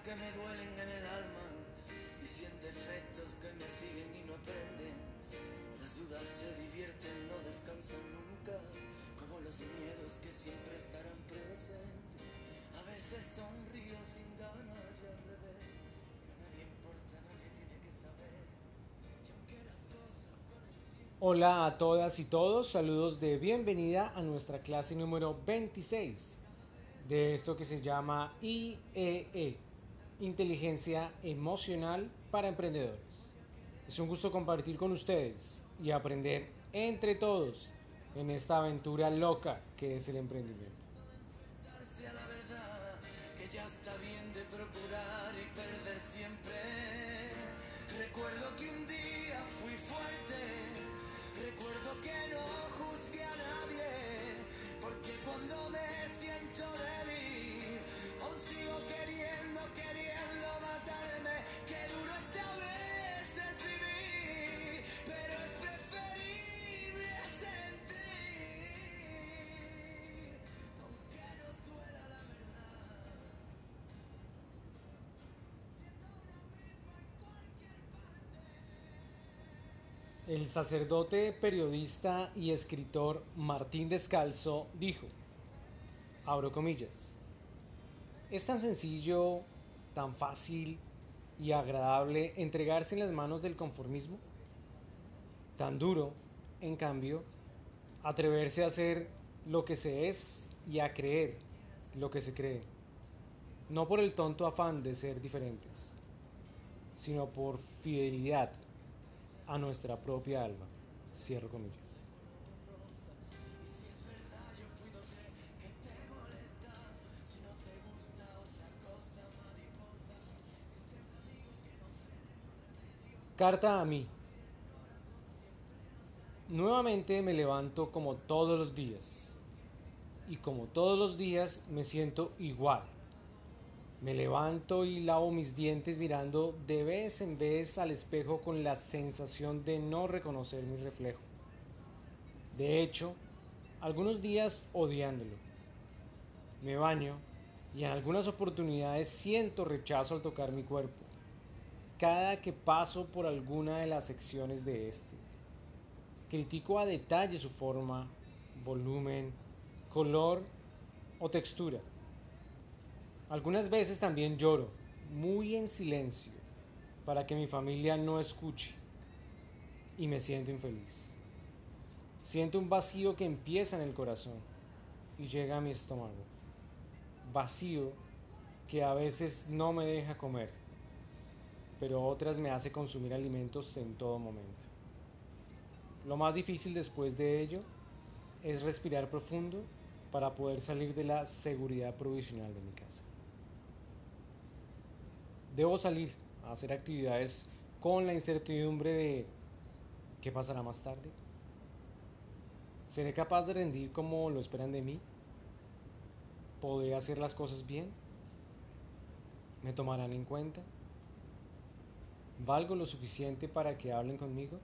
que me duelen en el alma y siente efectos que me siguen y no aprenden. Las dudas se divierten, no descansan nunca, como los miedos que siempre estarán presentes. A veces sonrío sin ganas y al revés, que nadie importa, nadie tiene que saber. Y aunque las cosas con el tiempo... Hola a todas y todos, saludos de bienvenida a nuestra clase número 26 de esto que se llama IEE, Inteligencia Emocional para Emprendedores. Es un gusto compartir con ustedes y aprender entre todos en esta aventura loca que es el emprendimiento. El sacerdote, periodista y escritor Martín Descalzo dijo, abro comillas, es tan sencillo, tan fácil y agradable entregarse en las manos del conformismo, tan duro, en cambio, atreverse a hacer lo que se es y a creer lo que se cree, no por el tonto afán de ser diferentes, sino por fidelidad a nuestra propia alma. Cierro comillas. Carta a mí. Nuevamente me levanto como todos los días. Y como todos los días me siento igual. Me levanto y lavo mis dientes mirando de vez en vez al espejo con la sensación de no reconocer mi reflejo. De hecho, algunos días odiándolo. Me baño y en algunas oportunidades siento rechazo al tocar mi cuerpo cada que paso por alguna de las secciones de este. Critico a detalle su forma, volumen, color o textura. Algunas veces también lloro, muy en silencio, para que mi familia no escuche y me siento infeliz. Siento un vacío que empieza en el corazón y llega a mi estómago. Vacío que a veces no me deja comer pero otras me hace consumir alimentos en todo momento. Lo más difícil después de ello es respirar profundo para poder salir de la seguridad provisional de mi casa. Debo salir a hacer actividades con la incertidumbre de qué pasará más tarde. ¿Seré capaz de rendir como lo esperan de mí? ¿Podré hacer las cosas bien? ¿Me tomarán en cuenta? ¿Valgo lo suficiente para que hablen conmigo?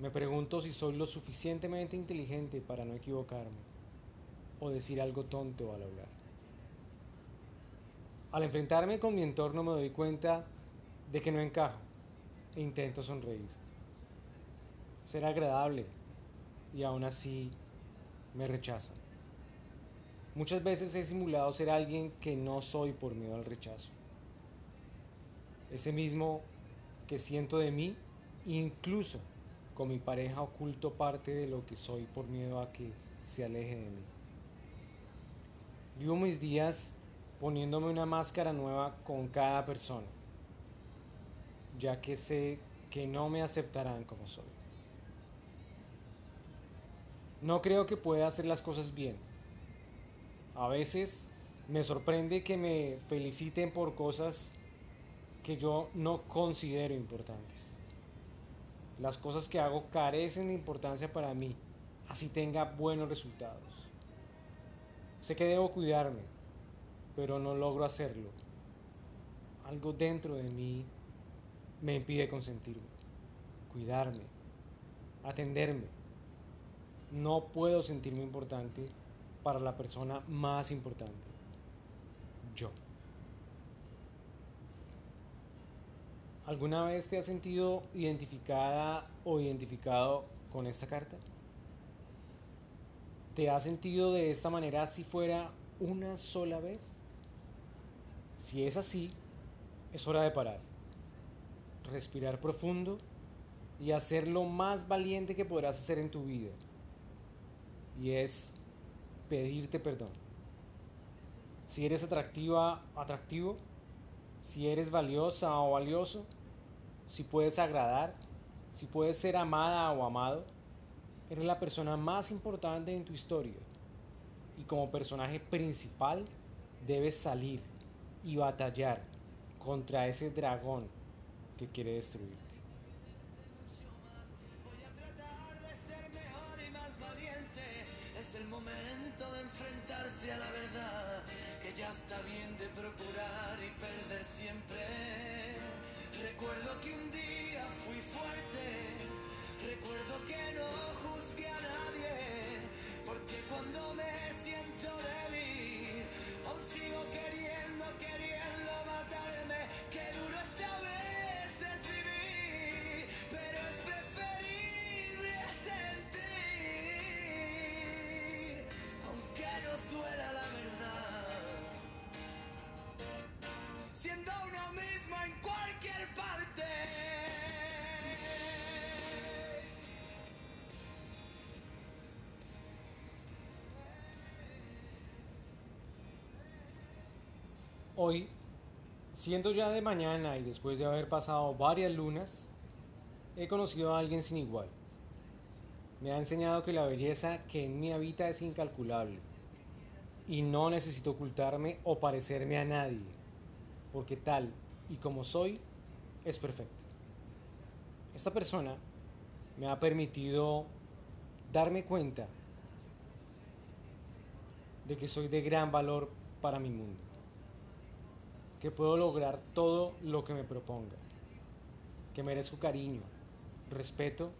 Me pregunto si soy lo suficientemente inteligente para no equivocarme o decir algo tonto al hablar. Al enfrentarme con mi entorno me doy cuenta de que no encajo e intento sonreír. Ser agradable y aún así me rechazan. Muchas veces he simulado ser alguien que no soy por miedo al rechazo ese mismo que siento de mí, incluso con mi pareja oculto parte de lo que soy por miedo a que se aleje de mí. Vivo mis días poniéndome una máscara nueva con cada persona, ya que sé que no me aceptarán como soy. No creo que pueda hacer las cosas bien. A veces me sorprende que me feliciten por cosas que yo no considero importantes. Las cosas que hago carecen de importancia para mí, así tenga buenos resultados. Sé que debo cuidarme, pero no logro hacerlo. Algo dentro de mí me impide consentirme, cuidarme, atenderme. No puedo sentirme importante para la persona más importante, yo. ¿Alguna vez te has sentido identificada o identificado con esta carta? ¿Te has sentido de esta manera si fuera una sola vez? Si es así, es hora de parar, respirar profundo y hacer lo más valiente que podrás hacer en tu vida. Y es pedirte perdón. Si eres atractiva, atractivo, si eres valiosa o valioso, si puedes agradar, si puedes ser amada o amado, eres la persona más importante en tu historia. Y como personaje principal debes salir y batallar contra ese dragón que quiere destruirte. Es el momento de enfrentarse a la verdad. Que ya está bien de procurar y perder siempre. Hoy, siendo ya de mañana y después de haber pasado varias lunas, he conocido a alguien sin igual. Me ha enseñado que la belleza que en mí habita es incalculable y no necesito ocultarme o parecerme a nadie, porque tal y como soy es perfecto. Esta persona me ha permitido darme cuenta de que soy de gran valor para mi mundo que puedo lograr todo lo que me proponga, que merezco cariño, respeto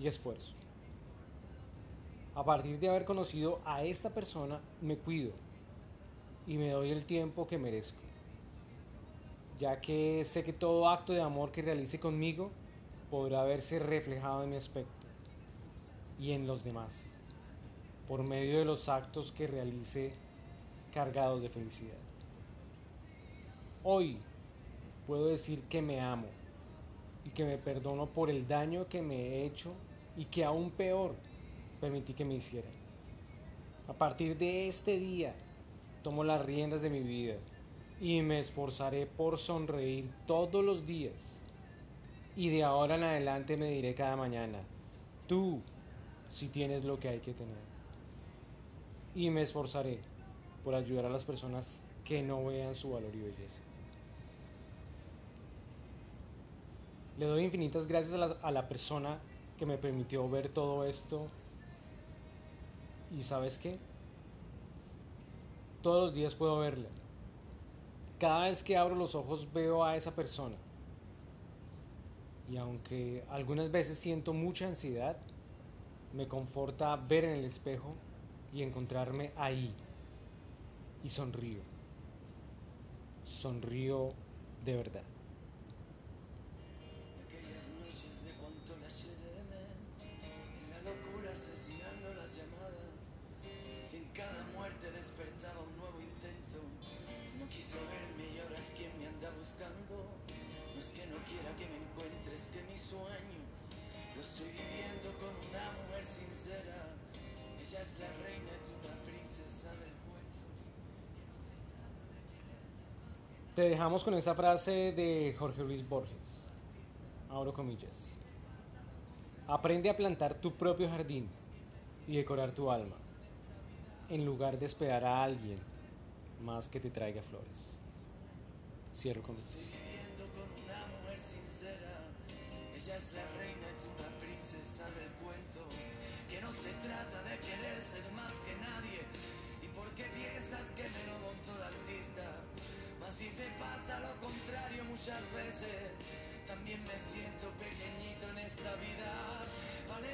y esfuerzo. A partir de haber conocido a esta persona, me cuido y me doy el tiempo que merezco, ya que sé que todo acto de amor que realice conmigo podrá verse reflejado en mi aspecto y en los demás, por medio de los actos que realice cargados de felicidad. Hoy puedo decir que me amo y que me perdono por el daño que me he hecho y que aún peor permití que me hicieran. A partir de este día tomo las riendas de mi vida y me esforzaré por sonreír todos los días. Y de ahora en adelante me diré cada mañana, tú si tienes lo que hay que tener. Y me esforzaré por ayudar a las personas que no vean su valor y belleza. Le doy infinitas gracias a la, persona que me permitió ver todo esto. Y sabes qué? Todos los días puedo verla. Cada vez que abro los ojos veo a esa persona. Y aunque algunas veces siento mucha ansiedad, me conforta ver en el espejo y encontrarme ahí. Y sonrío. Sonrío de verdad. Asesinando las llamadas, y en cada muerte despertaba un nuevo intento. No quiso verme y ahora es quien me anda buscando. No es que no quiera que me encuentres, que mi sueño lo estoy viviendo con una mujer sincera. Ella es la reina y tú la princesa del cuento. Te dejamos con esta frase de Jorge Luis Borges. Abro comillas. Aprende a plantar tu propio jardín y decorar tu alma, en lugar de esperar a alguien más que te traiga flores. Cierro con. Ella es la reina y tú la princesa del cuento. Que no se trata de querer ser más que nadie. ¿Y por qué piensas que me lo monto de artista? Más bien me pasa lo contrario muchas veces. También me siento pequeñito en esta vida.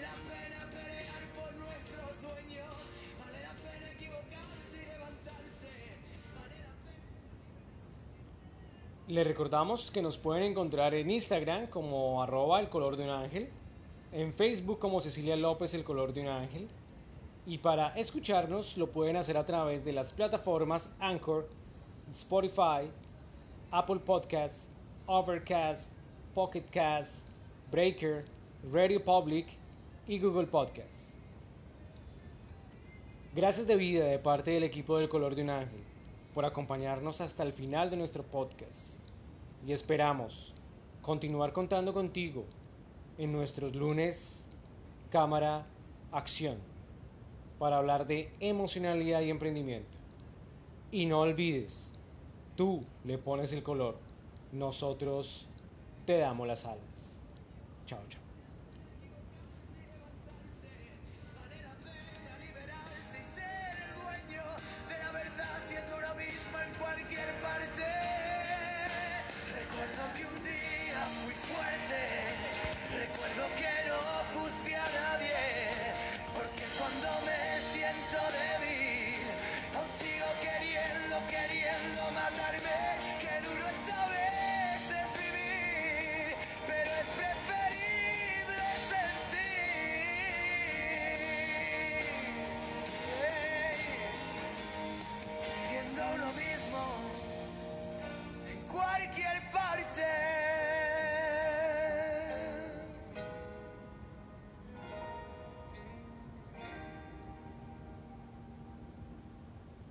La pena pelear por nuestros sueños. Vale la pena equivocarse y levantarse. Vale recordamos que nos pueden encontrar en Instagram como arroba el color de un ángel, en Facebook como Cecilia López el color de un ángel, y para escucharnos lo pueden hacer a través de las plataformas Anchor, Spotify, Apple Podcasts, Overcast, Pocket Cast, Breaker, Radio Public y Google Podcasts. Gracias de vida de parte del equipo del Color de un Ángel por acompañarnos hasta el final de nuestro podcast y esperamos continuar contando contigo en nuestros lunes cámara acción para hablar de emocionalidad y emprendimiento. Y no olvides, tú le pones el color, nosotros te damos las alas. Chao, chao.